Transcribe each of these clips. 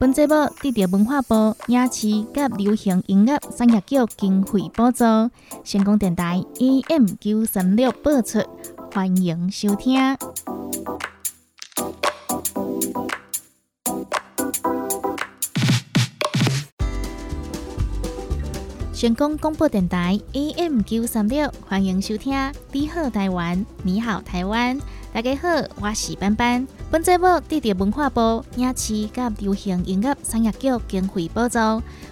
本节目得到文化部影视及流行音乐产业局经费补助，成功电台 AM 九三六播出，欢迎收听。成功广播电台 AM 九三六，欢迎收听。你好，台湾，你好，台湾。大家好，我是班班。本节目得到文化部影视及流行音乐产业局经费补助，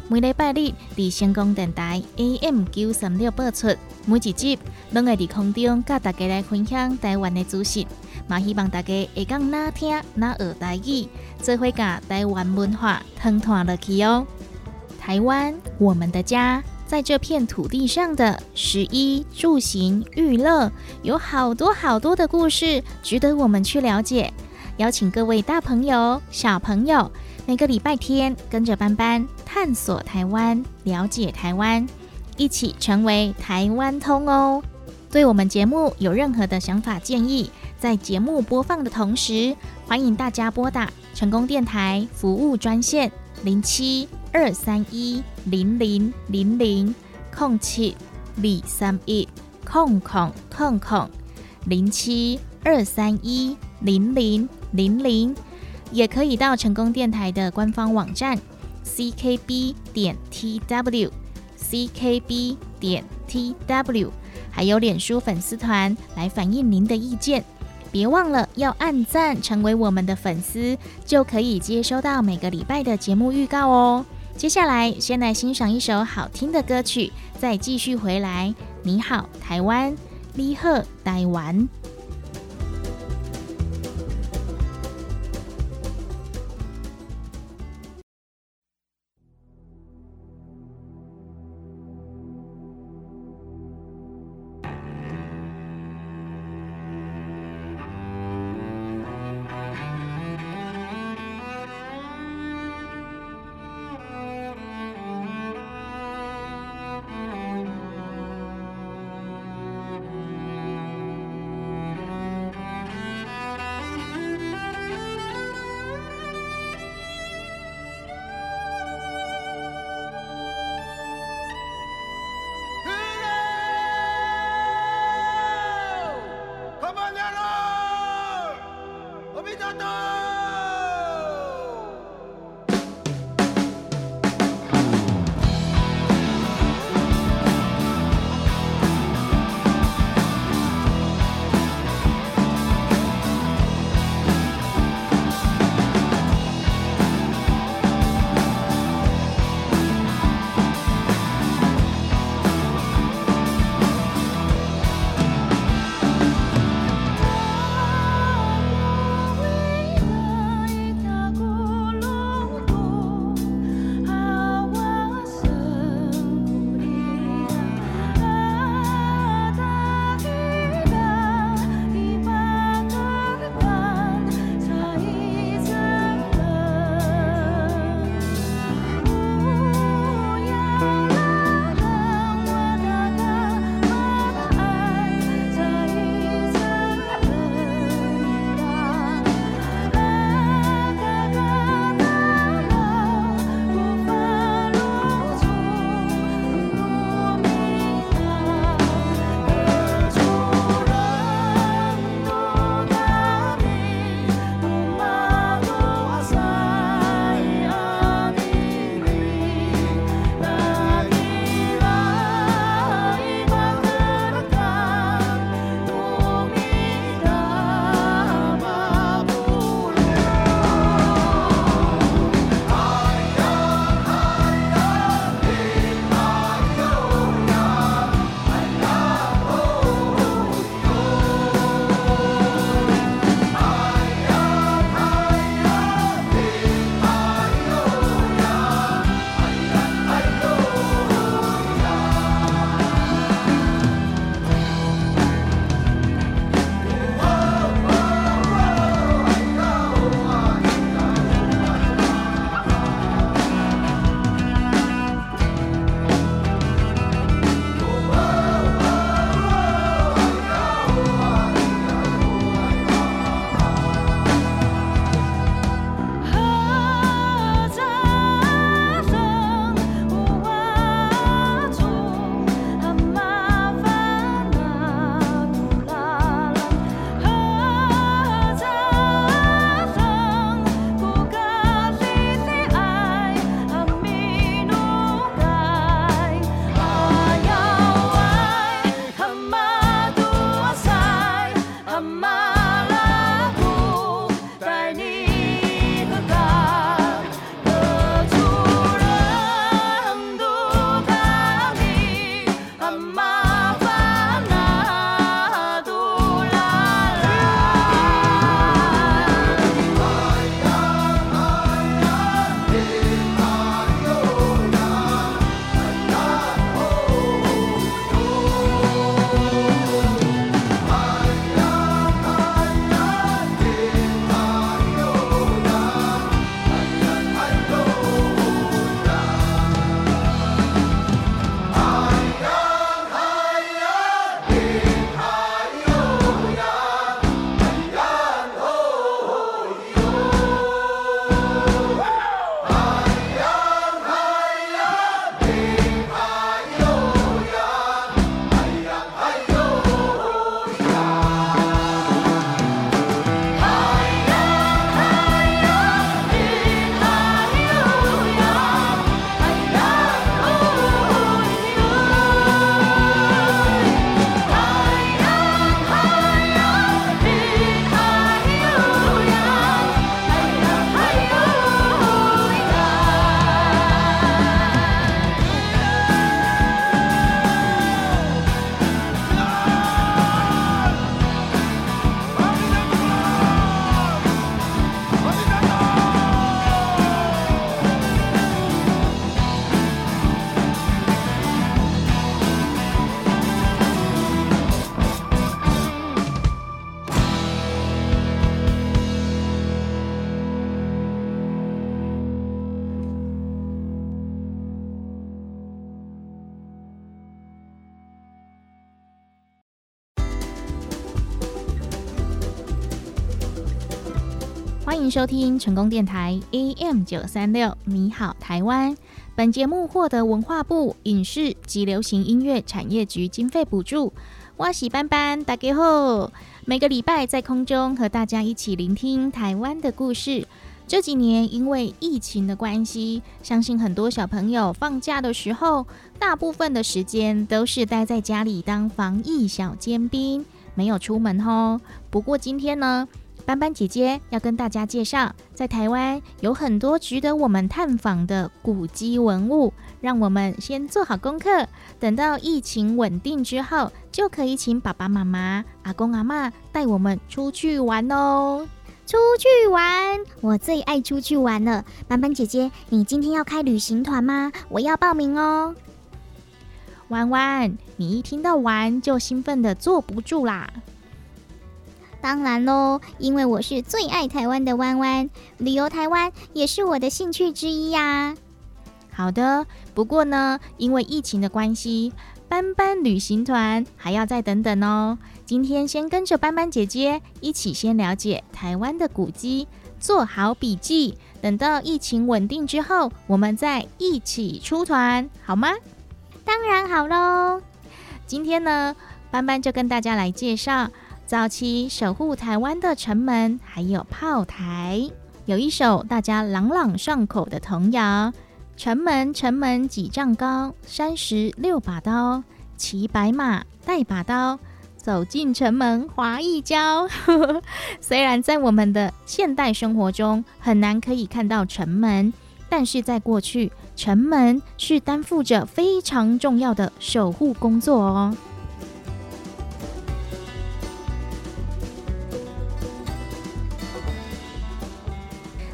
每礼拜日伫成功电台 AM 九三六播出。每一集拢会伫空中甲大家来分享台湾的资讯，嘛希望大家会讲哪听哪学台语，做伙甲台湾文化通传落去哦。台湾，我们的家。在这片土地上的食衣住行娱乐，有好多好多的故事值得我们去了解。邀请各位大朋友、小朋友，每个礼拜天跟着班班探索台湾，了解台湾，一起成为台湾通哦。对我们节目有任何的想法建议，在节目播放的同时，欢迎大家拨打成功电台服务专线零七。二三一零零零零空七二三一空空空空零七二三一零零零零，也可以到成功电台的官方网站 ckb 点 tw ckb 点 tw，还有脸书粉丝团来反映您的意见。别忘了要按赞，成为我们的粉丝，就可以接收到每个礼拜的节目预告哦。接下来，先来欣赏一首好听的歌曲，再继续回来。你好，台湾，你好，台湾。欢迎收听成功电台 AM 九三六，你好台湾。本节目获得文化部影视及流行音乐产业局经费补助。我是班班，大家好。每个礼拜在空中和大家一起聆听台湾的故事。这几年因为疫情的关系，相信很多小朋友放假的时候，大部分的时间都是待在家里当防疫小尖兵，没有出门哦。不过今天呢？斑斑姐姐要跟大家介绍，在台湾有很多值得我们探访的古迹文物。让我们先做好功课，等到疫情稳定之后，就可以请爸爸妈妈、阿公阿妈带我们出去玩哦。出去玩，我最爱出去玩了。斑斑姐姐，你今天要开旅行团吗？我要报名哦。弯弯，你一听到玩就兴奋的坐不住啦。当然喽，因为我是最爱台湾的弯弯，旅游台湾也是我的兴趣之一呀。好的，不过呢，因为疫情的关系，班班旅行团还要再等等哦。今天先跟着班班姐姐一起先了解台湾的古迹，做好笔记，等到疫情稳定之后，我们再一起出团，好吗？当然好喽。今天呢，班班就跟大家来介绍。早期守护台湾的城门，还有炮台，有一首大家朗朗上口的童谣：“城门城门几丈高，三十六把刀，骑白马带把刀，走进城门划一跤。”虽然在我们的现代生活中很难可以看到城门，但是在过去，城门是担负着非常重要的守护工作哦。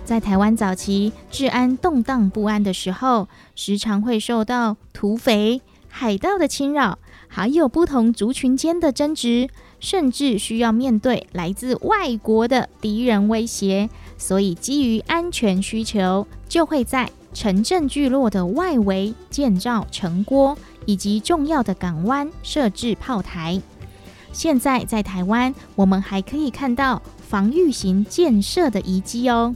在台湾早期治安动荡不安的时候，时常会受到土匪、海盗的侵扰，还有不同族群间的争执，甚至需要面对来自外国的敌人威胁。所以，基于安全需求，就会在城镇聚落的外围建造城郭，以及重要的港湾设置炮台。现在在台湾，我们还可以看到防御型建设的遗迹哦。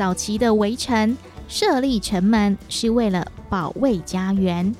早期的围城设立城门是为了保卫家园，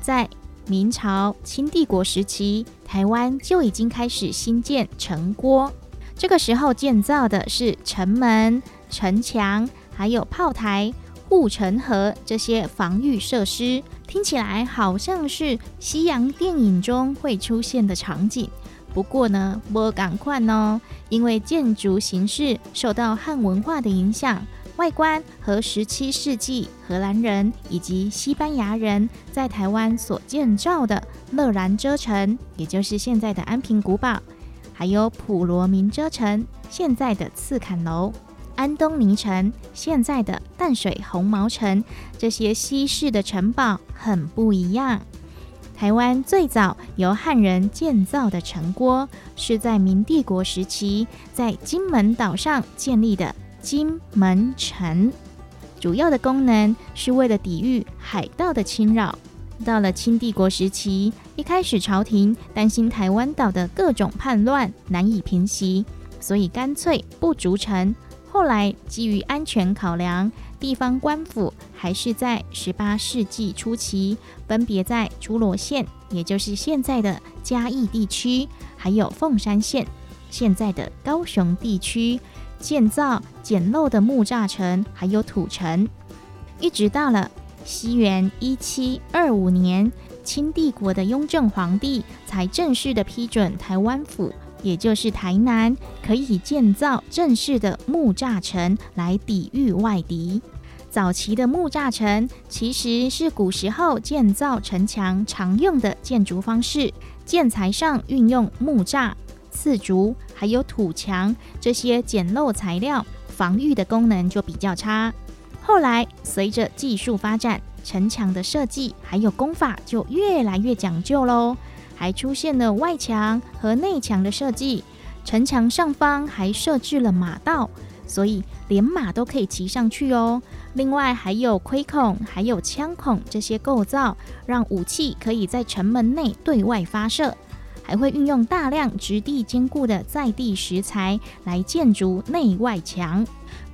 在明朝、清帝国时期，台湾就已经开始兴建城郭。这个时候建造的是城门、城墙，还有炮台、护城河这些防御设施。听起来好像是西洋电影中会出现的场景。不过呢，不赶快哦，因为建筑形式受到汉文化的影响，外观和十七世纪荷兰人以及西班牙人在台湾所建造的乐然遮城，也就是现在的安平古堡，还有普罗民遮城，现在的刺坎楼，安东尼城，现在的淡水红毛城，这些西式的城堡很不一样。台湾最早由汉人建造的城郭，是在明帝国时期在金门岛上建立的金门城，主要的功能是为了抵御海盗的侵扰。到了清帝国时期，一开始朝廷担心台湾岛的各种叛乱难以平息，所以干脆不筑城。后来基于安全考量，地方官府还是在十八世纪初期，分别在诸罗县，也就是现在的嘉义地区，还有凤山县，现在的高雄地区，建造简陋的木栅城，还有土城，一直到了西元一七二五年，清帝国的雍正皇帝才正式的批准台湾府。也就是台南可以建造正式的木栅城来抵御外敌。早期的木栅城其实是古时候建造城墙常用的建筑方式，建材上运用木栅、刺竹还有土墙这些简陋材料，防御的功能就比较差。后来随着技术发展，城墙的设计还有工法就越来越讲究喽。还出现了外墙和内墙的设计，城墙上方还设置了马道，所以连马都可以骑上去哦。另外还有窥孔、还有枪孔这些构造，让武器可以在城门内对外发射。还会运用大量质地坚固的在地石材来建筑内外墙。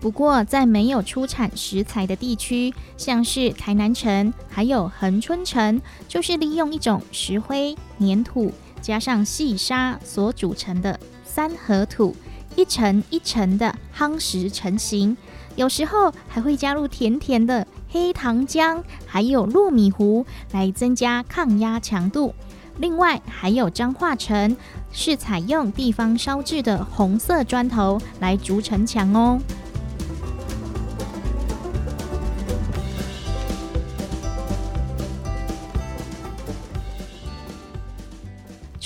不过，在没有出产石材的地区，像是台南城还有恒春城，就是利用一种石灰、粘土加上细沙所组成的三合土，一层一层的夯实成型。有时候还会加入甜甜的黑糖浆，还有糯米糊来增加抗压强度。另外，还有彰化城是采用地方烧制的红色砖头来筑城墙哦。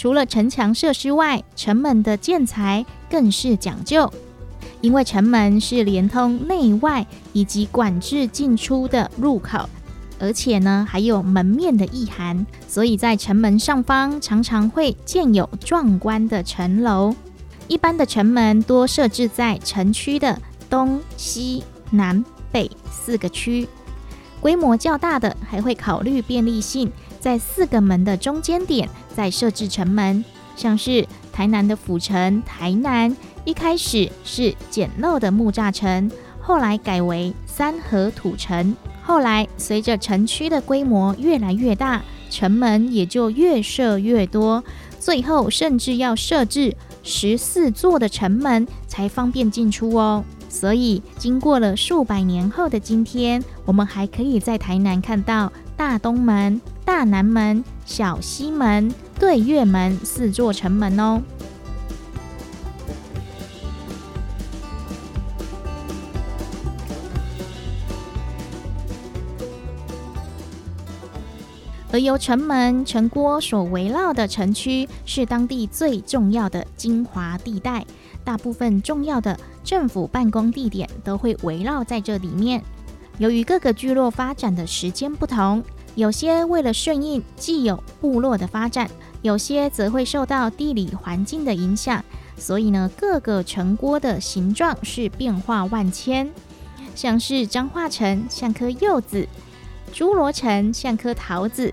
除了城墙设施外，城门的建材更是讲究，因为城门是连通内外以及管制进出的入口，而且呢还有门面的意涵，所以在城门上方常常会建有壮观的城楼。一般的城门多设置在城区的东西南北四个区，规模较大的还会考虑便利性。在四个门的中间点再设置城门，像是台南的府城台南，一开始是简陋的木栅城，后来改为三合土城。后来随着城区的规模越来越大，城门也就越设越多，最后甚至要设置十四座的城门才方便进出哦。所以经过了数百年后的今天，我们还可以在台南看到大东门。大南门、小西门、对月门四座城门哦。而由城门、城郭所围绕的城区，是当地最重要的精华地带，大部分重要的政府办公地点都会围绕在这里面。由于各个聚落发展的时间不同。有些为了顺应既有部落的发展，有些则会受到地理环境的影响，所以呢，各个城郭的形状是变化万千。像是彰化城像颗柚子，侏罗城像颗桃子，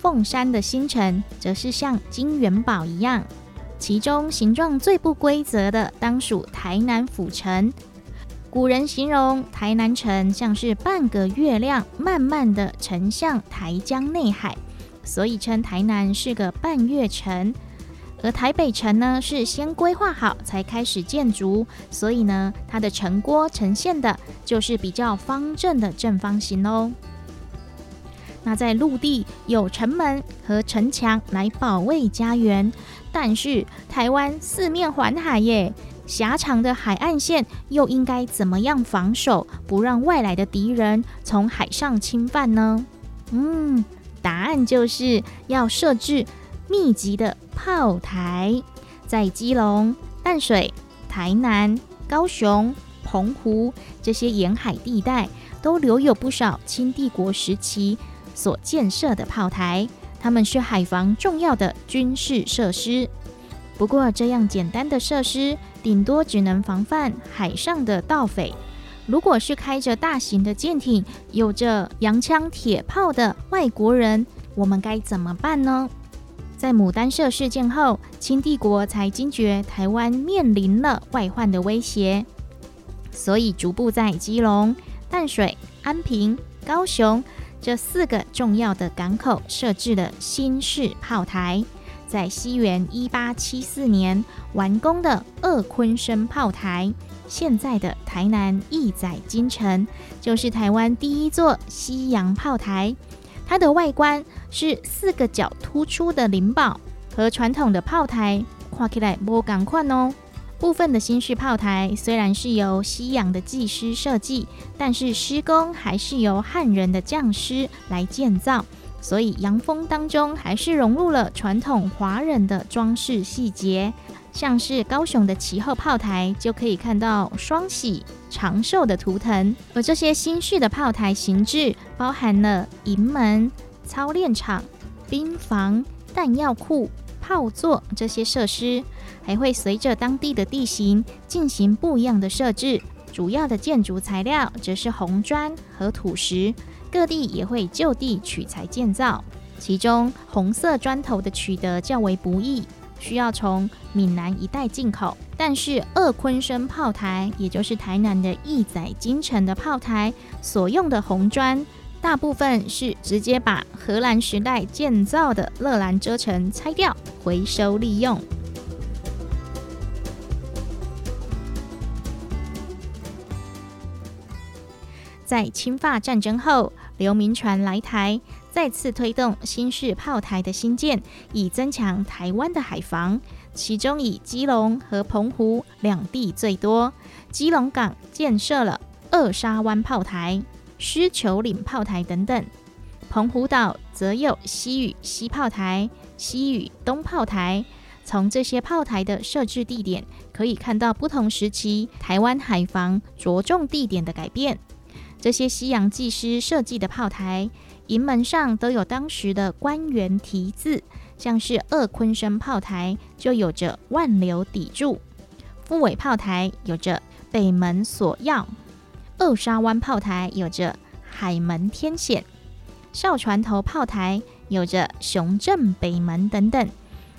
凤山的新城则是像金元宝一样。其中形状最不规则的，当属台南府城。古人形容台南城像是半个月亮，慢慢的沉向台江内海，所以称台南是个半月城。而台北城呢，是先规划好才开始建筑，所以呢，它的城郭呈现的就是比较方正的正方形哦。那在陆地有城门和城墙来保卫家园，但是台湾四面环海耶。狭长的海岸线又应该怎么样防守，不让外来的敌人从海上侵犯呢？嗯，答案就是要设置密集的炮台，在基隆、淡水、台南、高雄、澎湖这些沿海地带，都留有不少清帝国时期所建设的炮台，它们是海防重要的军事设施。不过，这样简单的设施。顶多只能防范海上的盗匪。如果是开着大型的舰艇、有着洋枪铁炮的外国人，我们该怎么办呢？在牡丹社事件后，清帝国才惊觉台湾面临了外患的威胁，所以逐步在基隆、淡水、安平、高雄这四个重要的港口设置了新式炮台。在西元一八七四年完工的二坤生炮台，现在的台南义载金城，就是台湾第一座西洋炮台。它的外观是四个角突出的灵宝，和传统的炮台看起来不赶快哦。部分的新式炮台虽然是由西洋的技师设计，但是施工还是由汉人的匠师来建造。所以洋风当中还是融入了传统华人的装饰细节，像是高雄的旗后炮台就可以看到双喜长寿的图腾。而这些新式的炮台形制包含了营门、操练场、兵房、弹药库、炮座这些设施，还会随着当地的地形进行不一样的设置。主要的建筑材料则是红砖和土石。各地也会就地取材建造。其中红色砖头的取得较为不易，需要从闽南一带进口。但是二昆生炮台，也就是台南的义载金城的炮台所用的红砖，大部分是直接把荷兰时代建造的乐兰遮城拆掉，回收利用。在侵法战争后，刘铭传来台，再次推动新式炮台的新建，以增强台湾的海防。其中以基隆和澎湖两地最多。基隆港建设了二沙湾炮台、狮球岭炮台等等。澎湖岛则有西屿西炮台、西屿东炮台。从这些炮台的设置地点，可以看到不同时期台湾海防着重地点的改变。这些西洋技师设计的炮台，营门上都有当时的官员题字，像是二昆生炮台就有着万流砥柱，副尾炮台有着北门锁钥，二沙湾炮台有着海门天险，哨船头炮台有着雄镇北门等等。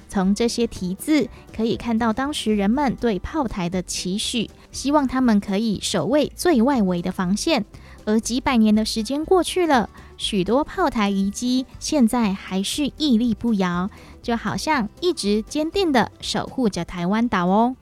从这些题字可以看到，当时人们对炮台的期许，希望他们可以守卫最外围的防线。而几百年的时间过去了，许多炮台遗迹现在还是屹立不摇，就好像一直坚定的守护着台湾岛哦。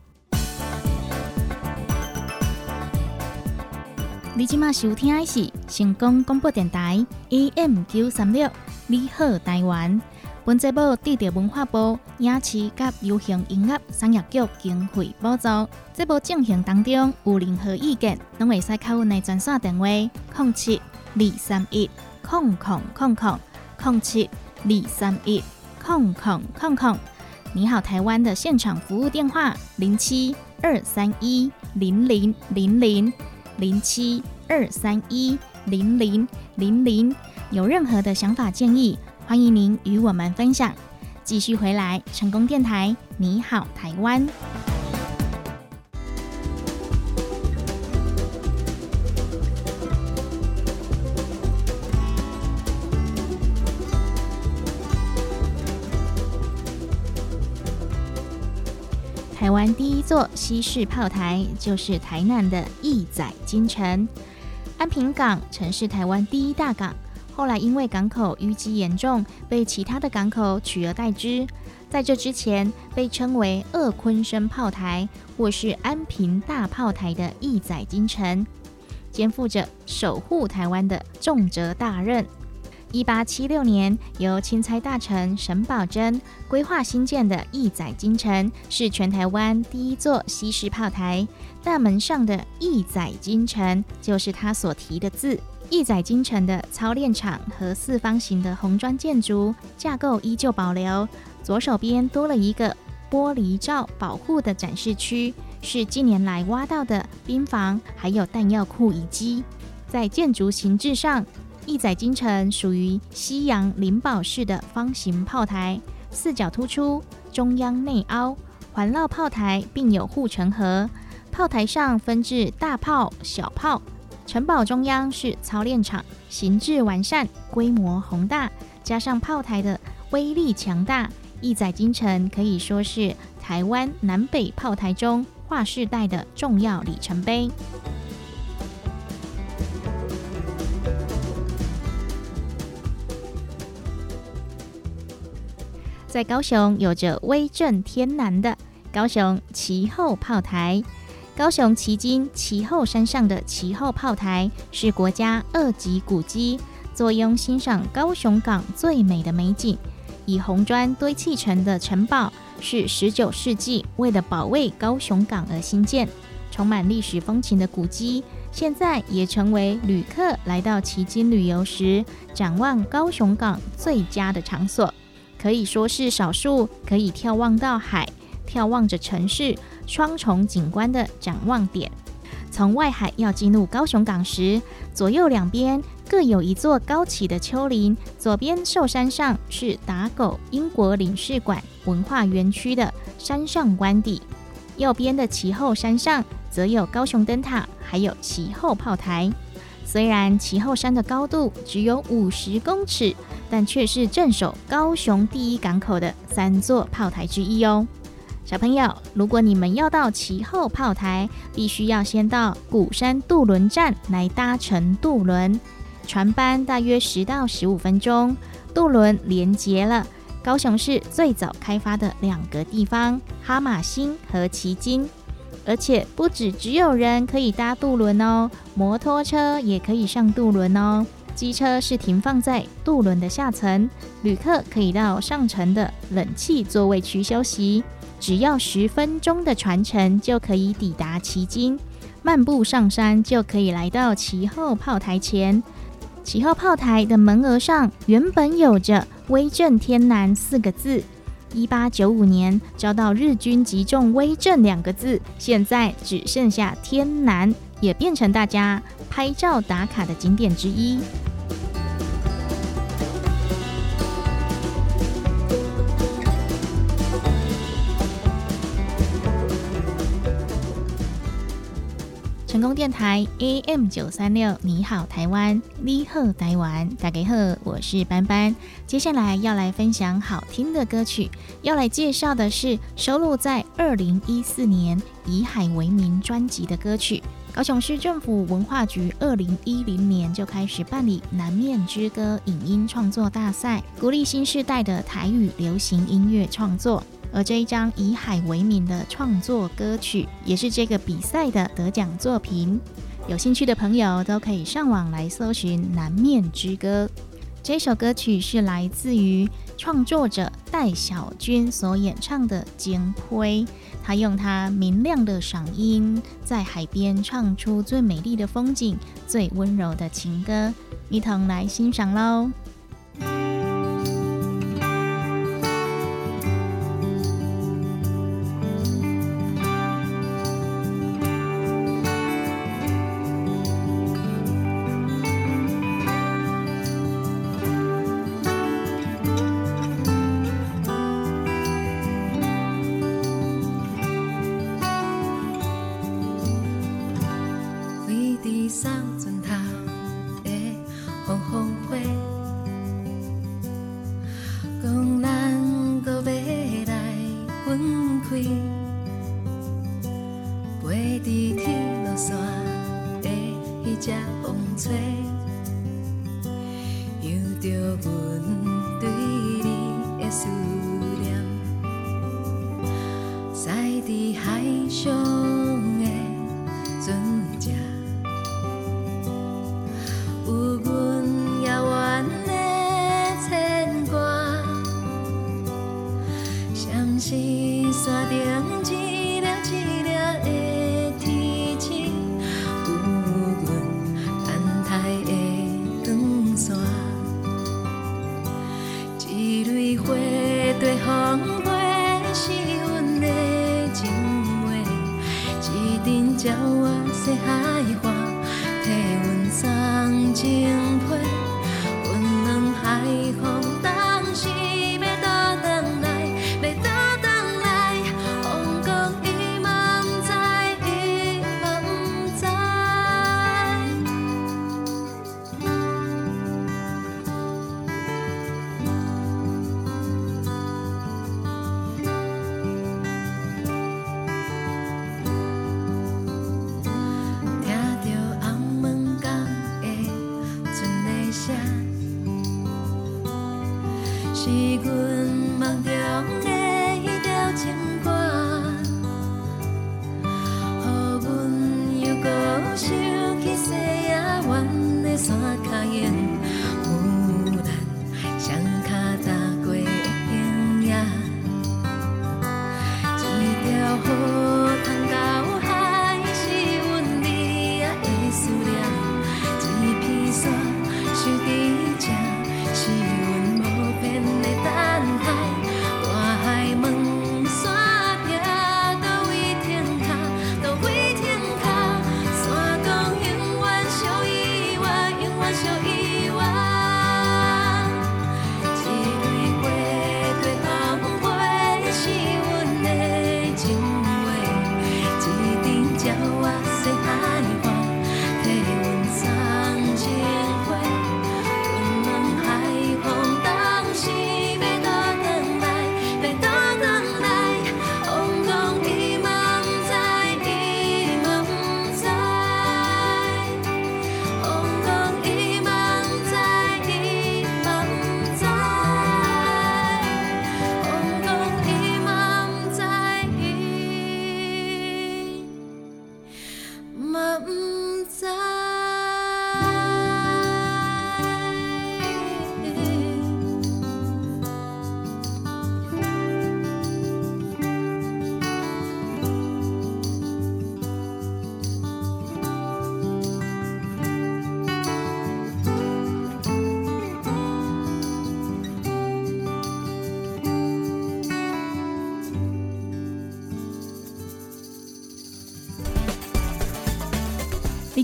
你今麦收听的是成功广播电台 AM 九三六，你好台湾。本节目得到文化部影视及流行音乐产业局经费补助。节目进行当中有任何意见，拢会使靠阮的专线电话：零七二三一空空空空空七二三一空空空空。你好，台湾的现场服务电话：零七二三一零零零零零七二三一零零零零。有任何的想法建议？欢迎您与我们分享。继续回来，成功电台，你好，台湾。台湾第一座西式炮台就是台南的义载金城，安平港曾是台湾第一大港。后来因为港口淤积严重，被其他的港口取而代之。在这之前，被称为鄂昆生炮台或是安平大炮台的义载金城，肩负着守护台湾的重责大任。一八七六年，由钦差大臣沈葆桢规划新建的义载金城，是全台湾第一座西式炮台。大门上的义载金城，就是他所提的字。义载京城的操练场和四方形的红砖建筑架构依旧保留，左手边多了一个玻璃罩保护的展示区，是近年来挖到的兵房还有弹药库遗迹。在建筑形制上，义载京城属于西洋灵宝式的方形炮台，四角突出，中央内凹，环绕炮台并有护城河，炮台上分置大炮、小炮。城堡中央是操练场，形制完善，规模宏大，加上炮台的威力强大，义载京城可以说是台湾南北炮台中划世代的重要里程碑。在高雄有着威震天南的高雄旗后炮台。高雄旗津旗后山上的旗后炮台是国家二级古迹，坐拥欣赏高雄港最美的美景。以红砖堆砌成的城堡是十九世纪为了保卫高雄港而兴建，充满历史风情的古迹，现在也成为旅客来到旗津旅游时展望高雄港最佳的场所，可以说是少数可以眺望到海。眺望着城市双重景观的展望点，从外海要进入高雄港时，左右两边各有一座高起的丘陵。左边寿山上是打狗英国领事馆文化园区的山上官邸，右边的旗后山上则有高雄灯塔，还有旗后炮台。虽然其后山的高度只有五十公尺，但却是镇守高雄第一港口的三座炮台之一哦。小朋友，如果你们要到其后炮台，必须要先到鼓山渡轮站来搭乘渡轮，船班大约十到十五分钟。渡轮连接了高雄市最早开发的两个地方——哈马星和旗津。而且不止只有人可以搭渡轮哦，摩托车也可以上渡轮哦。机车是停放在渡轮的下层，旅客可以到上层的冷气座位区休息。只要十分钟的船程就可以抵达旗津，漫步上山就可以来到旗后炮台前。旗后炮台的门额上原本有着“威震天南”四个字。一八九五年遭到日军击中“威震”两个字，现在只剩下“天南”，也变成大家拍照打卡的景点之一。成功电台 AM 九三六，你好台湾，你好台湾，大家好，我是班班。接下来要来分享好听的歌曲，要来介绍的是收录在二零一四年以海为名专辑的歌曲。高雄市政府文化局二零一零年就开始办理南面之歌影音创作大赛，鼓励新时代的台语流行音乐创作。而这一张以海为名的创作歌曲，也是这个比赛的得奖作品。有兴趣的朋友都可以上网来搜寻《南面之歌》。这首歌曲是来自于创作者戴小军所演唱的《金辉》，他用他明亮的嗓音，在海边唱出最美丽的风景、最温柔的情歌，一同来欣赏喽。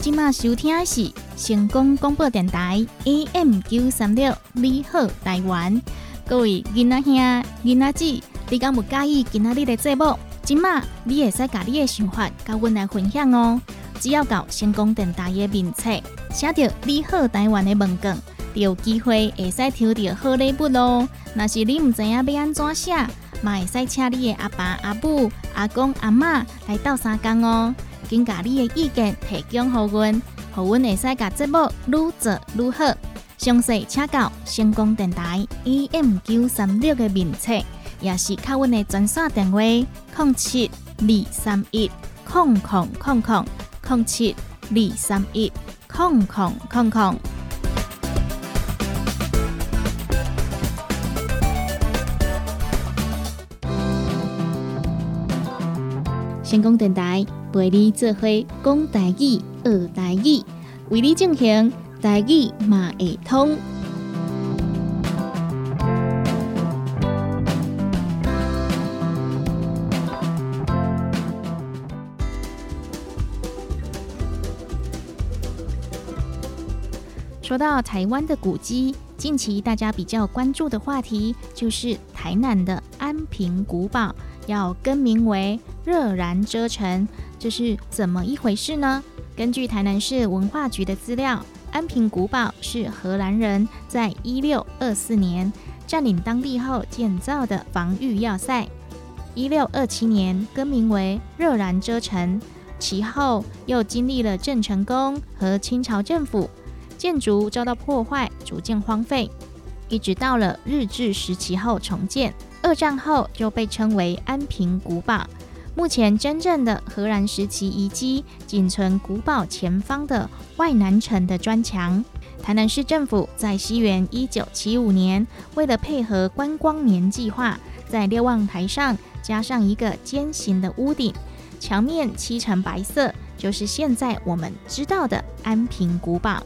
今麦收听的是成功广播电台 AM 九三六，你好台湾，各位囡仔兄、囡仔姊，你敢有介意今仔日的节目？今麦你会使甲你的想法甲阮来分享哦。只要到成功电台的名册，写着“你好台湾”的文稿，就有机会会使抽到好礼物咯。若是你毋知影要安怎写，嘛会使请你的阿爸、阿母、阿公、阿妈来斗三工哦。请把你的意见提供给阮，让阮会使把节目愈做愈好。详细请教成功电台 AM 九三六的名册，也是靠阮的专线电话：零七二三一零零零零零七二三一零零零零。成功电台。陪你做伙讲台语、学台语，为你进行台语马会通。说到台湾的古迹，近期大家比较关注的话题就是台南的安平古堡要更名为热然遮城。这是怎么一回事呢？根据台南市文化局的资料，安平古堡是荷兰人在一六二四年占领当地后建造的防御要塞。一六二七年更名为热然遮城，其后又经历了郑成功和清朝政府，建筑遭到破坏，逐渐荒废，一直到了日治时期后重建。二战后就被称为安平古堡。目前真正的荷兰时期遗迹仅存古堡前方的外南城的砖墙。台南市政府在西元一九七五年，为了配合观光年计划，在瞭望台上加上一个尖形的屋顶，墙面漆成白色，就是现在我们知道的安平古堡。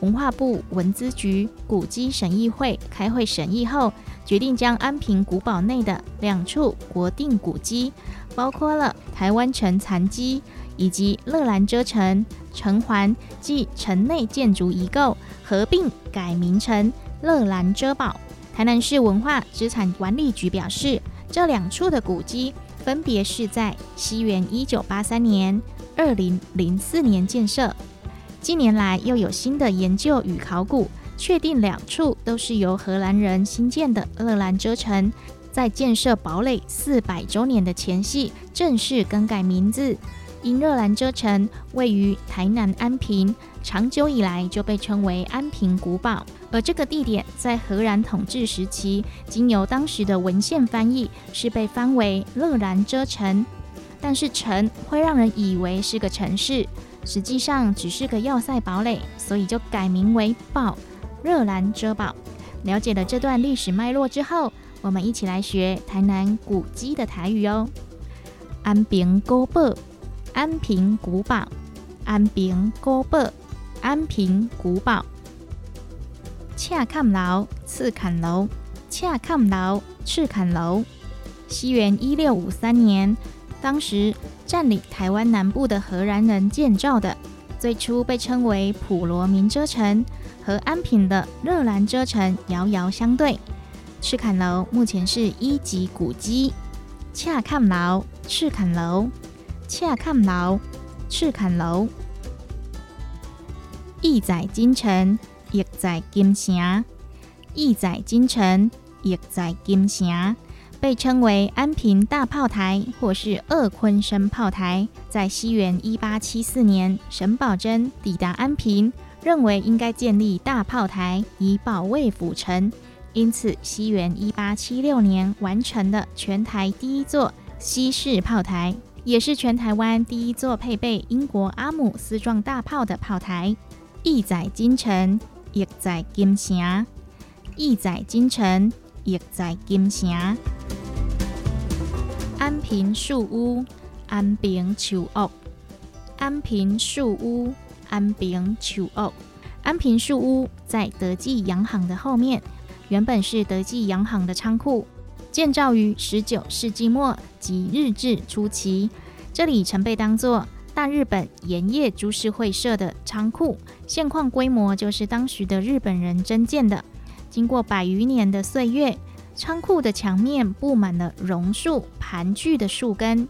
文化部文资局古迹审议会开会审议后，决定将安平古堡内的两处国定古迹。包括了台湾城残基以及乐兰遮城城环及城内建筑遗构合并改名成乐兰遮堡。台南市文化资产管理局表示，这两处的古迹分别是在西元一九八三年、二零零四年建设。近年来又有新的研究与考古，确定两处都是由荷兰人新建的乐兰遮城。在建设堡垒四百周年的前夕，正式更改名字。因热兰遮城位于台南安平，长久以来就被称为安平古堡。而这个地点在荷兰统治时期，经由当时的文献翻译，是被翻为乐兰遮城。但是城会让人以为是个城市，实际上只是个要塞堡垒，所以就改名为堡热兰遮堡。了解了这段历史脉络之后。我们一起来学台南古迹的台语哦。安平古堡，安平古堡，安平古堡，安平古堡。恰坎楼，赤坎楼，恰坎楼，赤坎楼。西元一六五三年，当时占领台湾南部的荷兰人建造的，最初被称为普罗民遮城，和安平的热兰遮城遥遥相对。赤坎楼目前是一级古迹。赤坎楼，赤坎楼，赤坎楼，赤坎楼。意在金城，亦在金城。意在金城，亦在金城。被称为安平大炮台，或是二坤生炮台。在西元一八七四年，沈葆桢抵达安平，认为应该建立大炮台，以保卫府城。因此，西元一八七六年完成的全台第一座西式炮台，也是全台湾第一座配备英国阿姆斯壮大炮的炮台。意在金城，亦在金城。意在金城，亦在金城。安平树屋，安平树屋。安平树屋，安平树屋。安平树屋在德记洋行的后面。原本是德记洋行的仓库，建造于十九世纪末及日治初期。这里曾被当作大日本盐业株式会社的仓库，现况规模就是当时的日本人增建的。经过百余年的岁月，仓库的墙面布满了榕树盘踞的树根，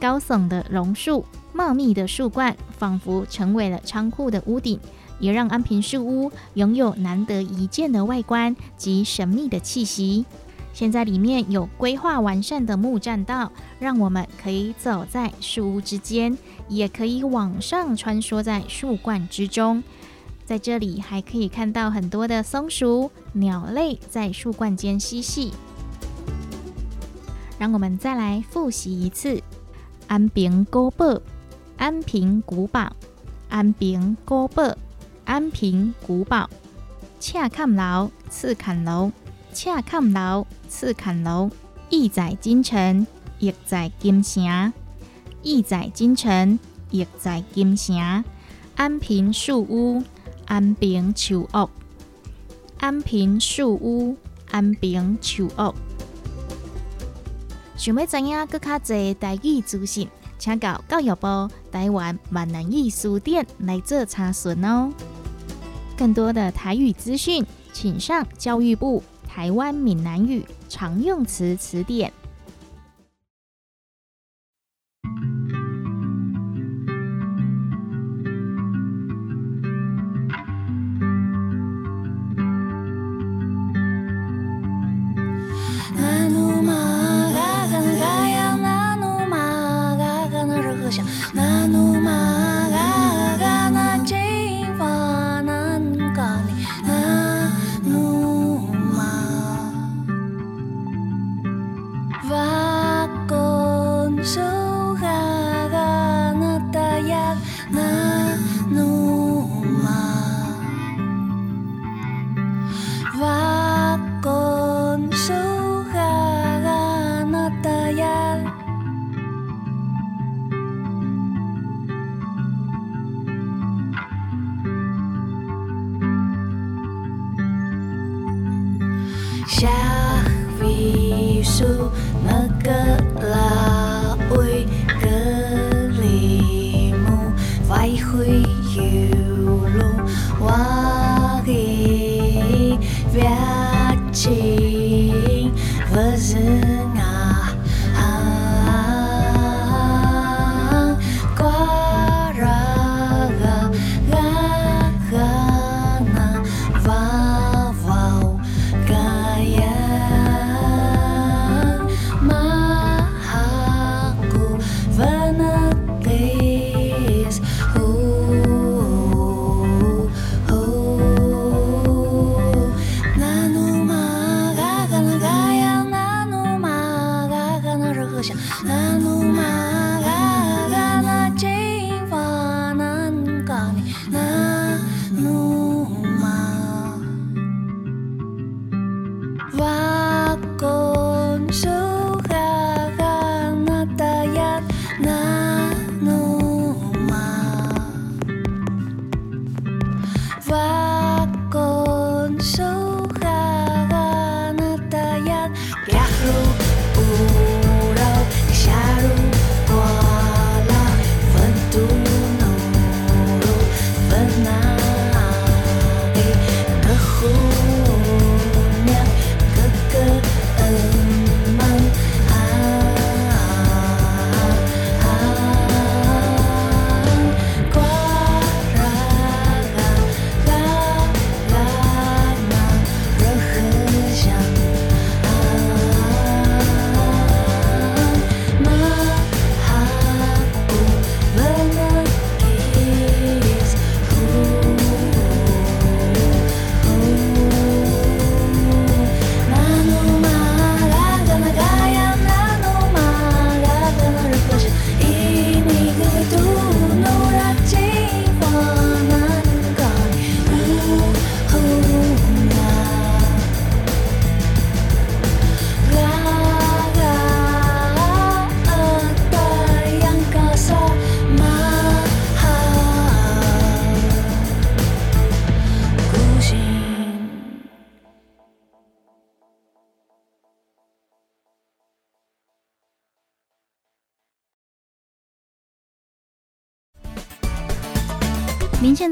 高耸的榕树、茂密的树冠，仿佛成为了仓库的屋顶，也让安平树屋拥有难得一见的外观及神秘的气息。现在里面有规划完善的木栈道，让我们可以走在树屋之间，也可以往上穿梭在树冠之中。在这里还可以看到很多的松鼠、鸟类在树冠间嬉戏。让我们再来复习一次：安平古堡、安平古堡、安平古堡、安平古堡、赤坎楼、赤坎楼。赤坎楼，赤坎楼，意在京城，意在金城。意在京城，意在金城。安平树屋，安平树屋，安平树屋，安平树屋。想要知影更卡侪台语资讯，请到教育部台湾闽南语书店来做查询哦。更多的台语资讯，请上教育部。台湾闽南语常用词词典。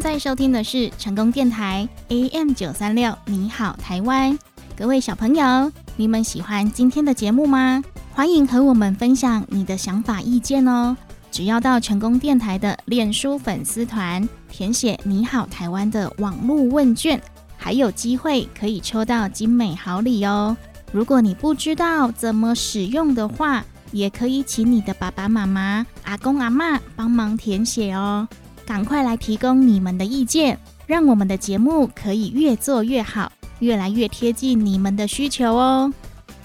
在收听的是成功电台 AM 九三六，你好，台湾。各位小朋友，你们喜欢今天的节目吗？欢迎和我们分享你的想法意见哦。只要到成功电台的脸书粉丝团填写“你好，台湾”的网络问卷，还有机会可以抽到精美好礼哦。如果你不知道怎么使用的话，也可以请你的爸爸妈妈、阿公阿妈帮忙填写哦。赶快来提供你们的意见，让我们的节目可以越做越好，越来越贴近你们的需求哦。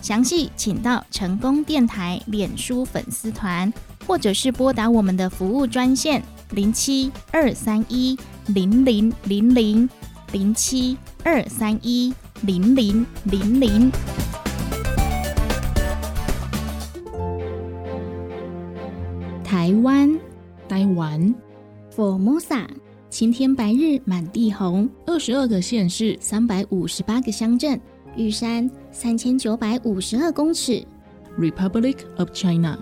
详细请到成功电台脸书粉丝团，或者是拨打我们的服务专线零七二三一零零零零零七二三一零零零零。台湾，台湾。Formosa，晴天白日满地红，二十二个县市，三百五十八个乡镇，玉山三千九百五十二公尺，Republic of China，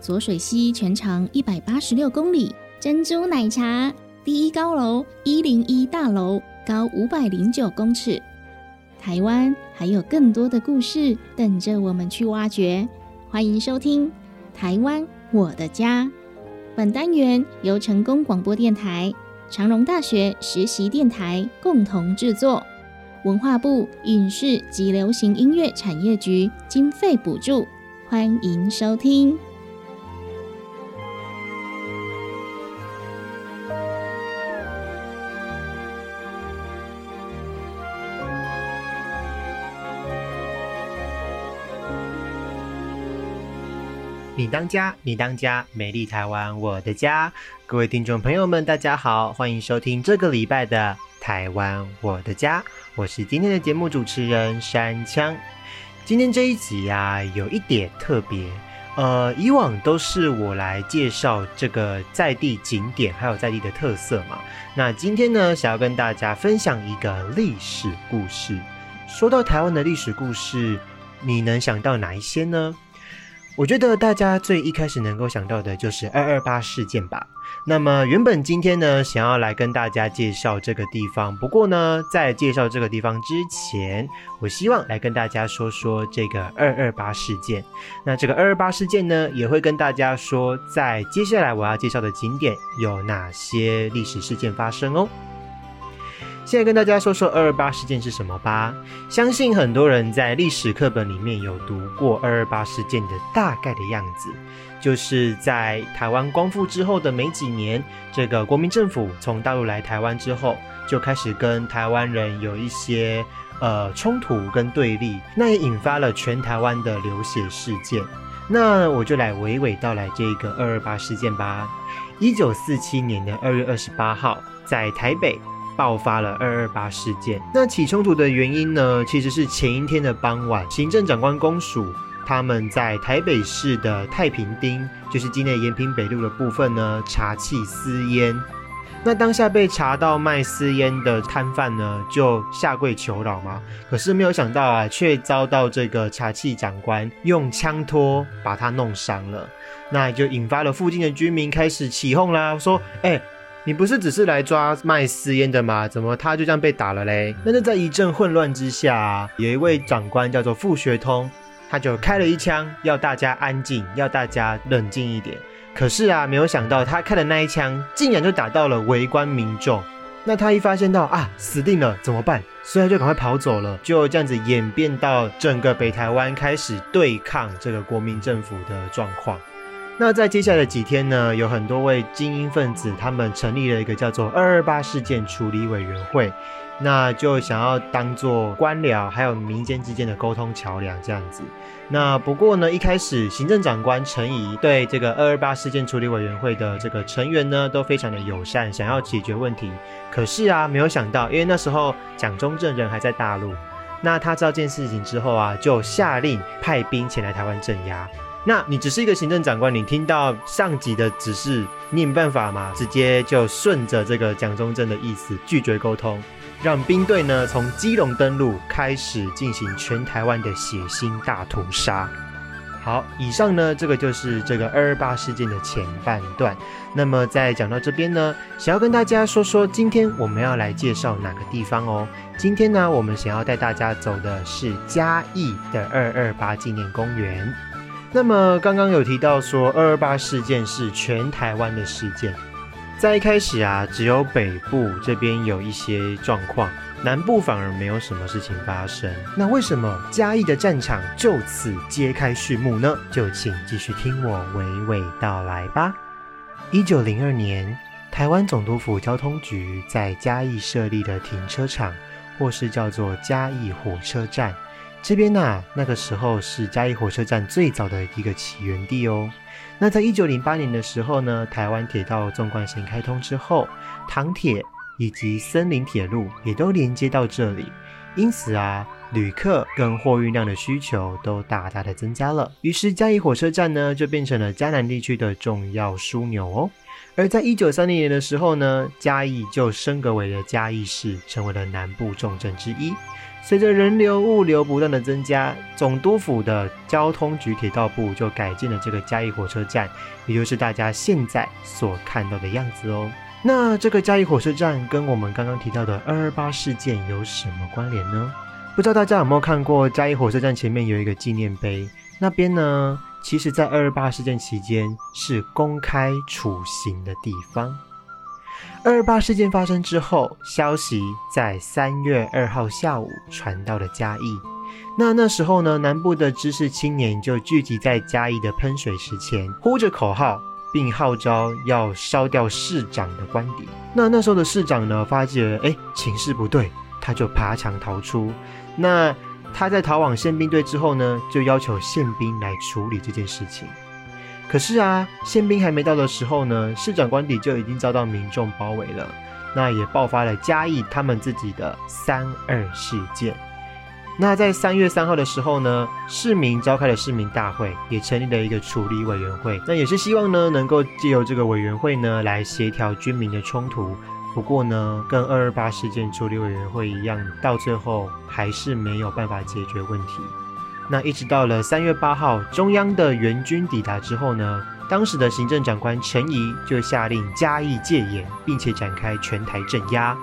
左水溪全长一百八十六公里，珍珠奶茶。第一高楼一零一大楼高五百零九公尺，台湾还有更多的故事等着我们去挖掘，欢迎收听《台湾我的家》。本单元由成功广播电台、长荣大学实习电台共同制作，文化部影视及流行音乐产业局经费补助，欢迎收听。你当家，你当家，美丽台湾，我的家。各位听众朋友们，大家好，欢迎收听这个礼拜的《台湾我的家》，我是今天的节目主持人山枪。今天这一集呀，有一点特别，呃，以往都是我来介绍这个在地景点，还有在地的特色嘛。那今天呢，想要跟大家分享一个历史故事。说到台湾的历史故事，你能想到哪一些呢？我觉得大家最一开始能够想到的就是二二八事件吧。那么原本今天呢，想要来跟大家介绍这个地方。不过呢，在介绍这个地方之前，我希望来跟大家说说这个二二八事件。那这个二二八事件呢，也会跟大家说，在接下来我要介绍的景点有哪些历史事件发生哦。现在跟大家说说二二八事件是什么吧。相信很多人在历史课本里面有读过二二八事件的大概的样子，就是在台湾光复之后的没几年，这个国民政府从大陆来台湾之后，就开始跟台湾人有一些呃冲突跟对立，那也引发了全台湾的流血事件。那我就来娓娓道来这个二二八事件吧。一九四七年的二月二十八号，在台北。爆发了二二八事件。那起冲突的原因呢？其实是前一天的傍晚，行政长官公署他们在台北市的太平町，就是今天延平北路的部分呢，查气私烟。那当下被查到卖私烟的摊贩呢，就下跪求饶嘛。可是没有想到啊，却遭到这个查气长官用枪托把他弄伤了。那也就引发了附近的居民开始起哄啦，说：“哎。”你不是只是来抓卖私烟的吗？怎么他就这样被打了嘞？那就在一阵混乱之下，有一位长官叫做傅学通，他就开了一枪，要大家安静，要大家冷静一点。可是啊，没有想到他开的那一枪，竟然就打到了围观民众。那他一发现到啊，死定了，怎么办？所以他就赶快跑走了。就这样子演变到整个北台湾开始对抗这个国民政府的状况。那在接下来的几天呢，有很多位精英分子，他们成立了一个叫做“二二八事件处理委员会”，那就想要当做官僚还有民间之间的沟通桥梁这样子。那不过呢，一开始行政长官陈仪对这个“二二八事件处理委员会”的这个成员呢，都非常的友善，想要解决问题。可是啊，没有想到，因为那时候蒋中正人还在大陆，那他知道这件事情之后啊，就下令派兵前来台湾镇压。那你只是一个行政长官，你听到上级的指示，你有办法吗？直接就顺着这个蒋中正的意思拒绝沟通，让兵队呢从基隆登陆，开始进行全台湾的血腥大屠杀。好，以上呢，这个就是这个二二八事件的前半段。那么在讲到这边呢，想要跟大家说说，今天我们要来介绍哪个地方哦？今天呢，我们想要带大家走的是嘉义的二二八纪念公园。那么刚刚有提到说，二二八事件是全台湾的事件，在一开始啊，只有北部这边有一些状况。南部反而没有什么事情发生，那为什么嘉义的战场就此揭开序幕呢？就请继续听我娓娓道来吧。一九零二年，台湾总督府交通局在嘉义设立的停车场，或是叫做嘉义火车站，这边呐，那个时候是嘉义火车站最早的一个起源地哦。那在一九零八年的时候呢，台湾铁道纵贯线开通之后，唐铁。以及森林铁路也都连接到这里，因此啊，旅客跟货运量的需求都大大的增加了。于是嘉义火车站呢，就变成了嘉南地区的重要枢纽哦。而在一九三零年的时候呢，嘉义就升格为了嘉义市，成为了南部重镇之一。随着人流物流不断的增加，总督府的交通局铁道部就改建了这个嘉义火车站，也就是大家现在所看到的样子哦。那这个嘉义火车站跟我们刚刚提到的二二八事件有什么关联呢？不知道大家有没有看过嘉义火车站前面有一个纪念碑？那边呢，其实在二二八事件期间是公开处刑的地方。二二八事件发生之后，消息在三月二号下午传到了嘉义。那那时候呢，南部的知识青年就聚集在嘉义的喷水池前，呼着口号。并号召要烧掉市长的官邸。那那时候的市长呢，发觉哎情势不对，他就爬墙逃出。那他在逃往宪兵队之后呢，就要求宪兵来处理这件事情。可是啊，宪兵还没到的时候呢，市长官邸就已经遭到民众包围了。那也爆发了嘉义他们自己的三二事件。那在三月三号的时候呢，市民召开了市民大会，也成立了一个处理委员会。那也是希望呢，能够借由这个委员会呢，来协调军民的冲突。不过呢，跟二二八事件处理委员会一样，到最后还是没有办法解决问题。那一直到了三月八号，中央的援军抵达之后呢，当时的行政长官陈仪就下令加以戒严，并且展开全台镇压。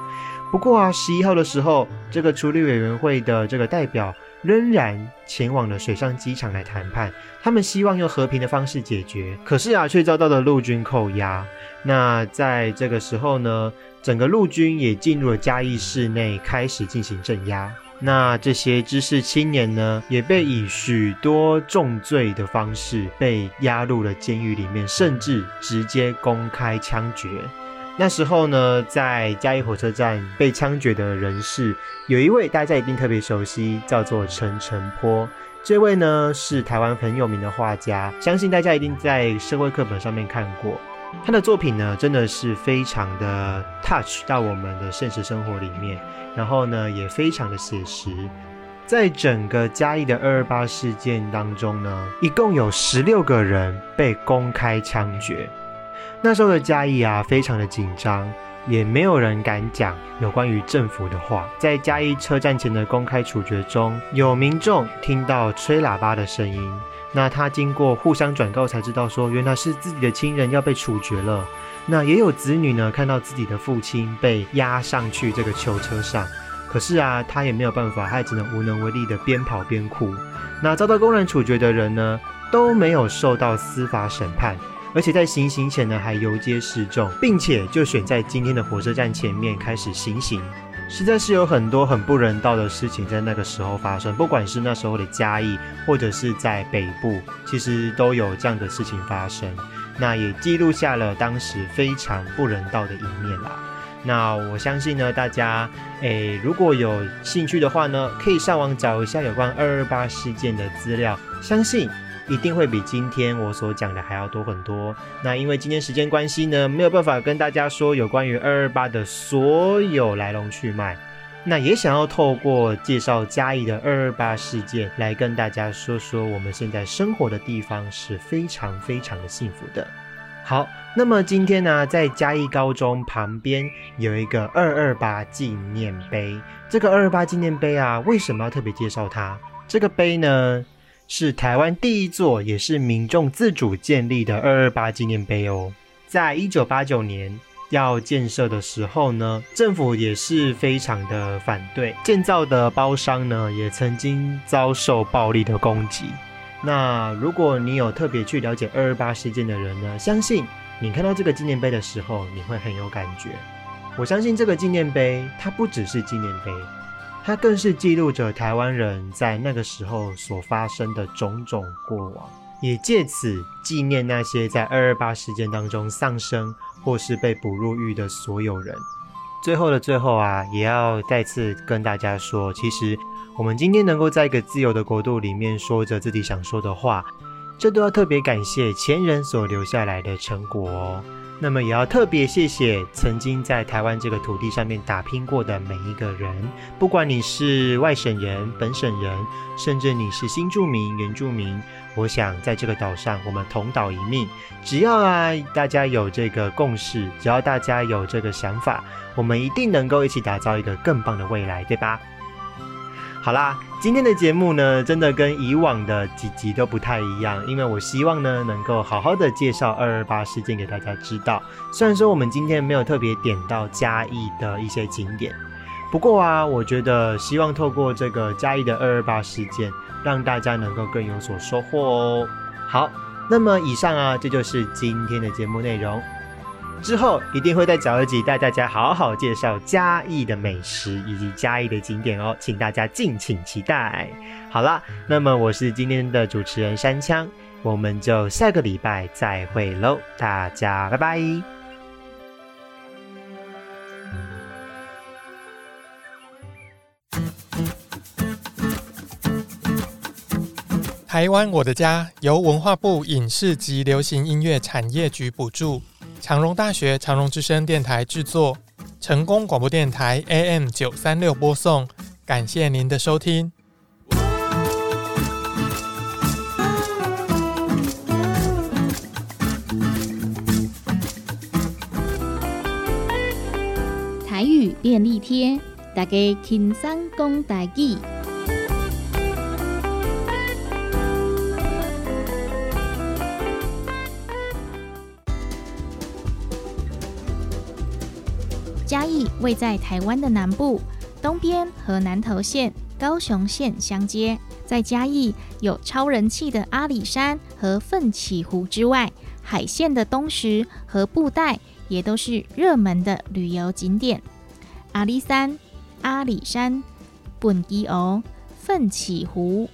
不过啊，十一号的时候，这个处理委员会的这个代表仍然前往了水上机场来谈判，他们希望用和平的方式解决。可是啊，却遭到了陆军扣押。那在这个时候呢，整个陆军也进入了嘉义市内，开始进行镇压。那这些知识青年呢，也被以许多重罪的方式被押入了监狱里面，甚至直接公开枪决。那时候呢，在嘉义火车站被枪决的人士，有一位大家一定特别熟悉，叫做陈澄波。这位呢是台湾很有名的画家，相信大家一定在社会课本上面看过。他的作品呢，真的是非常的 touch 到我们的现实生活里面，然后呢也非常的写实。在整个嘉义的二二八事件当中呢，一共有十六个人被公开枪决。那时候的嘉义啊，非常的紧张，也没有人敢讲有关于政府的话。在嘉义车站前的公开处决中，有民众听到吹喇叭的声音，那他经过互相转告才知道，说原来是自己的亲人要被处决了。那也有子女呢，看到自己的父亲被押上去这个囚车上，可是啊，他也没有办法，他也只能无能为力的边跑边哭。那遭到公然处决的人呢，都没有受到司法审判。而且在行刑前呢，还游街示众，并且就选在今天的火车站前面开始行刑，实在是有很多很不人道的事情在那个时候发生。不管是那时候的嘉义，或者是在北部，其实都有这样的事情发生。那也记录下了当时非常不人道的一面啦。那我相信呢，大家诶如果有兴趣的话呢，可以上网找一下有关二二八事件的资料，相信。一定会比今天我所讲的还要多很多。那因为今天时间关系呢，没有办法跟大家说有关于二二八的所有来龙去脉。那也想要透过介绍嘉义的二二八事件，来跟大家说说我们现在生活的地方是非常非常的幸福的。好，那么今天呢，在嘉义高中旁边有一个二二八纪念碑。这个二二八纪念碑啊，为什么要特别介绍它？这个碑呢？是台湾第一座，也是民众自主建立的二二八纪念碑哦。在一九八九年要建设的时候呢，政府也是非常的反对，建造的包商呢也曾经遭受暴力的攻击。那如果你有特别去了解二二八事件的人呢，相信你看到这个纪念碑的时候，你会很有感觉。我相信这个纪念碑，它不只是纪念碑，它更是记录着台湾人在那个时候所发生的种种过往，也借此纪念那些在二二八事件当中丧生或是被捕入狱的所有人。最后的最后啊，也要再次跟大家说，其实。我们今天能够在一个自由的国度里面说着自己想说的话，这都要特别感谢前人所留下来的成果哦。那么也要特别谢谢曾经在台湾这个土地上面打拼过的每一个人，不管你是外省人、本省人，甚至你是新住民、原住民，我想在这个岛上，我们同岛一命。只要啊大家有这个共识，只要大家有这个想法，我们一定能够一起打造一个更棒的未来，对吧？好啦，今天的节目呢，真的跟以往的几集都不太一样，因为我希望呢，能够好好的介绍二二八事件给大家知道。虽然说我们今天没有特别点到嘉义的一些景点，不过啊，我觉得希望透过这个嘉义的二二八事件，让大家能够更有所收获哦。好，那么以上啊，这就是今天的节目内容。之后一定会再找一集带大家好好介绍嘉义的美食以及嘉义的景点哦，请大家敬请期待。好了，那么我是今天的主持人山枪，我们就下个礼拜再会喽，大家拜拜。台湾我的家由文化部影视及流行音乐产业局补助。长荣大学长荣之声电台制作，成功广播电台 AM 九三六播送，感谢您的收听。台语便利贴，大家轻松讲台语。位在台湾的南部，东边和南投县、高雄县相接。在嘉义有超人气的阿里山和奋起湖之外，海线的东石和布袋也都是热门的旅游景点。阿里山、阿里山、本基湖、奋起湖、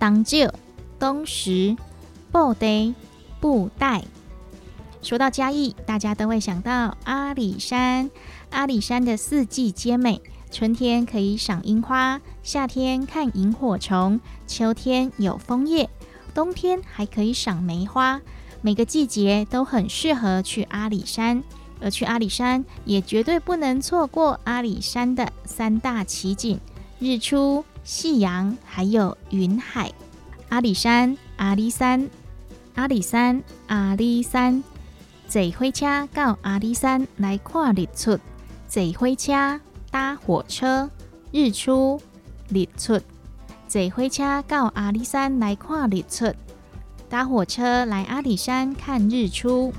东石、东石、布袋、布袋。说到嘉义，大家都会想到阿里山。阿里山的四季皆美，春天可以赏樱花，夏天看萤火虫，秋天有枫叶，冬天还可以赏梅花。每个季节都很适合去阿里山，而去阿里山也绝对不能错过阿里山的三大奇景：日出、夕阳，还有云海。阿里山，阿里山，阿里山，阿里山。坐火车到阿里山来看日出，坐火车搭火车，日出日出。坐火车到阿里山来看日出，搭火车来阿里山看日出。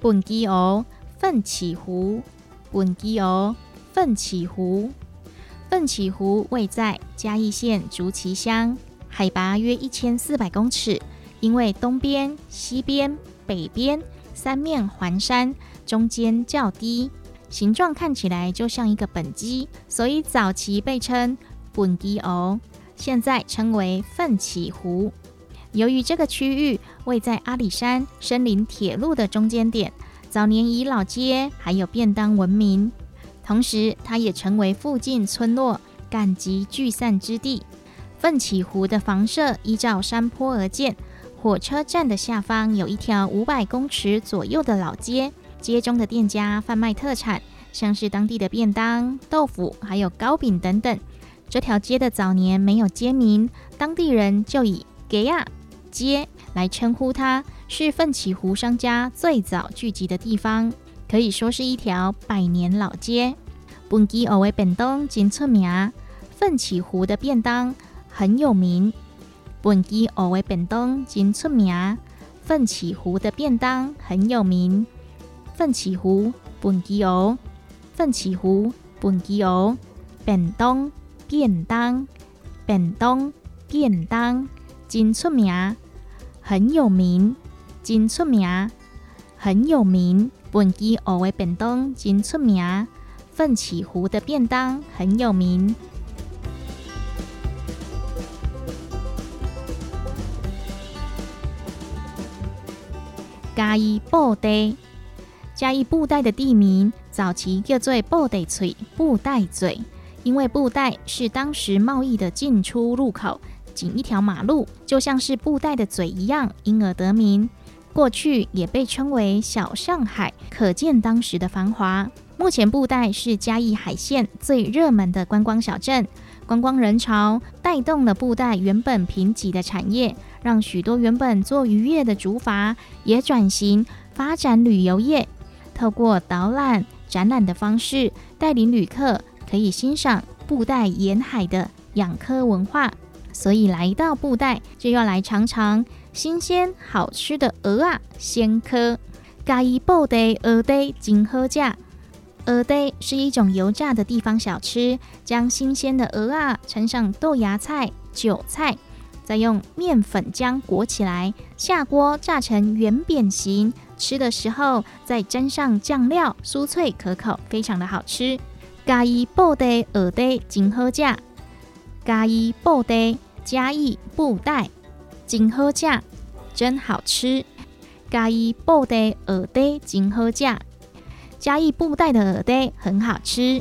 本基湖奋起湖，本基湖奋起湖，奋起湖位在嘉义县竹崎乡。海拔约一千四百公尺，因为东边、西边、北边三面环山，中间较低，形状看起来就像一个本鸡，所以早期被称本鸡湖，现在称为奋起湖。由于这个区域位在阿里山森林铁路的中间点，早年以老街还有便当闻名，同时它也成为附近村落赶集聚散之地。奋起湖的房舍依照山坡而建，火车站的下方有一条五百公尺左右的老街，街中的店家贩卖特产，像是当地的便当、豆腐，还有糕饼等等。这条街的早年没有街名，当地人就以“给亚街”来称呼它，是奋起湖商家最早聚集的地方，可以说是一条百年老街。本基学的便当真出名，奋起湖的便当很有名。本基学的便当真出名，奋起湖的便当很有名。奋起湖本基学，奋起湖本基学便当便当便当便当真出名，很有名，真出名，很有名。本基学的便当真出名，奋起湖的便当很有名。嘉义布袋，嘉义布袋的地名早期叫做布袋嘴、布袋嘴，因为布袋是当时贸易的进出入口，仅一条马路，就像是布袋的嘴一样，因而得名。过去也被称为小上海，可见当时的繁华。目前布袋是嘉义海线最热门的观光小镇，观光人潮带动了布袋原本贫瘠的产业，让许多原本做渔业的竹筏也转型发展旅游业。透过导览、展览的方式，带领旅客可以欣赏布袋沿海的养科文化。所以来到布袋，就要来尝尝。新鲜好吃的鹅啊，鲜科嘉义布袋鹅袋真好食。鹅袋是一种油炸的地方小吃，将新鲜的鹅啊盛上豆芽菜、韭菜，再用面粉浆裹起来，下锅炸成圆扁形。吃的时候再沾上酱料，酥脆可口，非常的好吃。嘉义布袋耳袋真好食。嘉义布袋嘉义布袋。真好食，真好吃。嘉义布袋耳袋真好食，嘉义布袋的耳袋很好吃。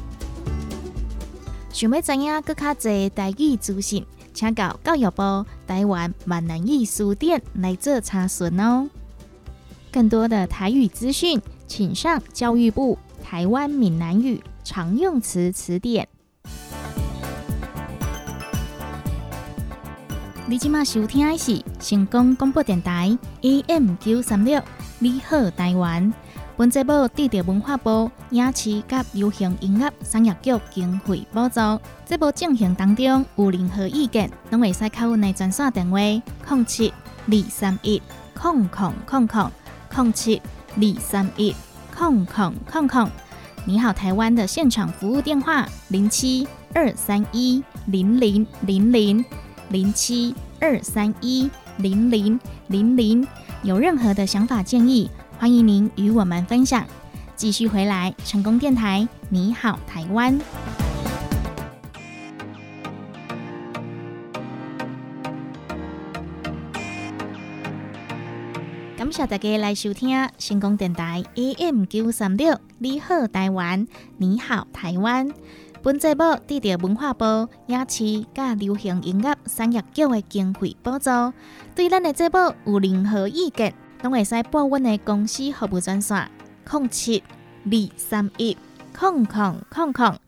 想要知影更较侪台语资讯，请到教育部台湾闽南语书店来做查询哦。更多的台语资讯，请上教育部台湾闽南语常用词词典。你今麦收听的是成功广播电台 AM 九三六，你好台湾。本节目得到文化部影视及流行音乐产业局经费补助。节目进行当中有任何意见，拢会使靠阮的专线电话：零七二三一空空空空零七二三一空空空空。你好台湾的现场服务电话：零七二三一零零零零。零七二三一零零零零，有任何的想法建议，欢迎您与我们分享。继续回来，成功电台，你好，台湾。感谢大家来收听成功电台 AM 九三六，你好，台湾，你好，台湾。本节目得到文化部影视甲流行音乐产业局的经费补助。对咱的节目有任何意见，拢会使拨阮的公司服务专线：零七二三一空空空空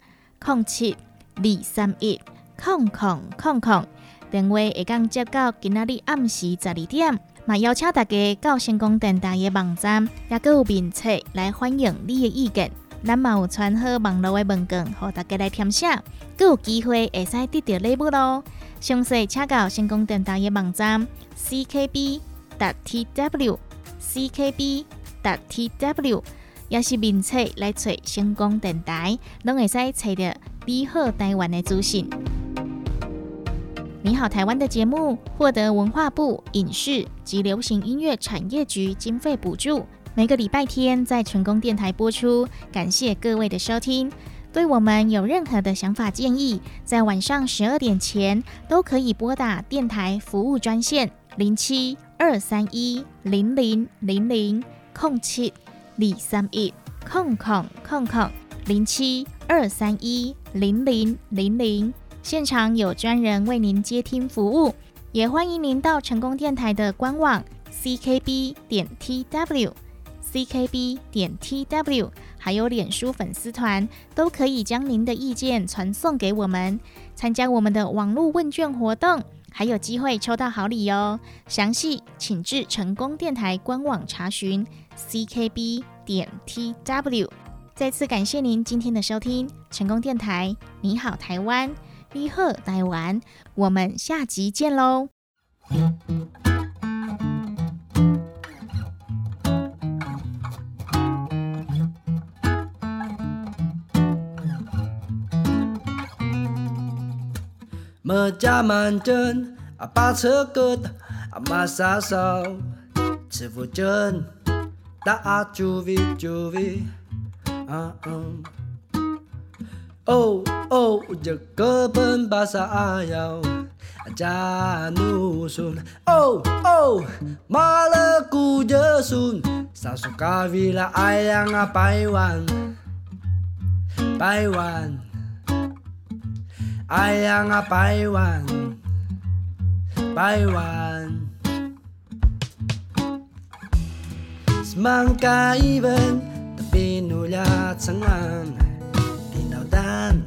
零七二三一空空空空。电话会讲接到今仔日暗时十二点，嘛邀请大家到成功电台的网站，也有面册来欢迎你的意见。咱嘛有传好网络的文件，互大家来填写，更有机会会使得到礼物咯。详细请到成功电台的网站 ckb. Tw ckb tw，也是面册来找成功电台，拢会使找到你好台湾的资讯。你好台湾的节目获得文化部影视及流行音乐产业局经费补助。每个礼拜天在成功电台播出，感谢各位的收听。对我们有任何的想法建议，在晚上十二点前都可以拨打电台服务专线零七二三一零零零零空七二三一空空空空零七二三一零零零零，现场有专人为您接听服务，也欢迎您到成功电台的官网 ckb 点 tw。ckb 点 tw，还有脸书粉丝团，都可以将您的意见传送给我们，参加我们的网络问卷活动，还有机会抽到好礼哦。详细请至成功电台官网查询 ckb 点 tw。再次感谢您今天的收听，成功电台，你好台湾，你好台湾，我们下集见喽。家满针啊，把车疙瘩啊，马杀烧，吃福针打九 V 九 V 啊嗯。哦哦，这个本把啥要加努顺？哦哦，马勒古热顺，啥说咖啡啦，爱样啊，百万百万。爱 yang a 百万，百万。Semangka even tapi nulia cengang Tinau dan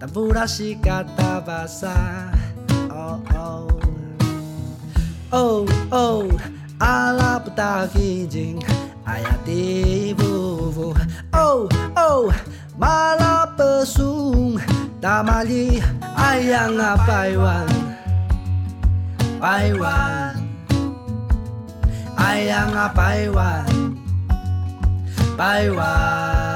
taburashi kata bahasa Oh oh Oh oh ala puta kijing ayati vuvu Oh oh mala pesung Damali ayang ang apaywan Paywan Ay ang apaywan Paywan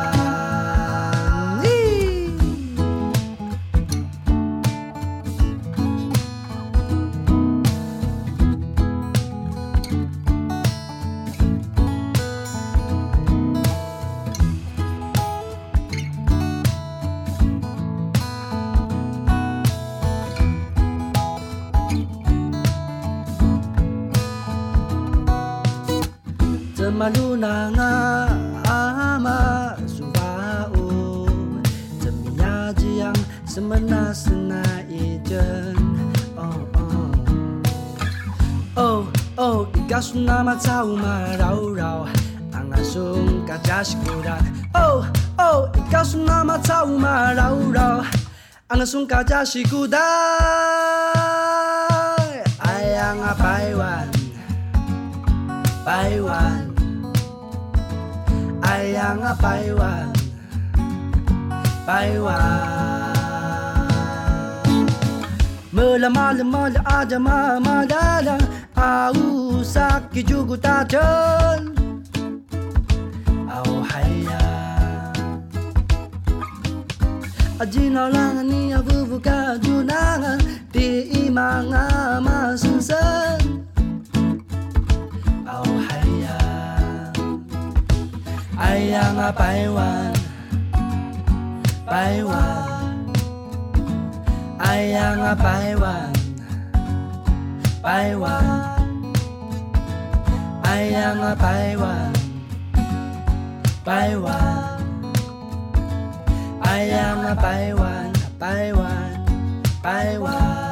嘛草嘛柔柔，阿哥送个真是孤单。哦哦，阿哥送妈嘛草嘛柔柔，阿哥送个真是孤单。哎呀，阿白弯，白弯。哎呀，阿白弯，白弯。么拉么拉么拉阿姐嘛嘛拉拉。au sakijugu tachon au haya ajina lang ni avuvuka junangan ti imanga masunsan au haya ayang nga paiwan ayang apaiwan 百万。哎呀妈白玩白玩哎呀妈白玩白玩白玩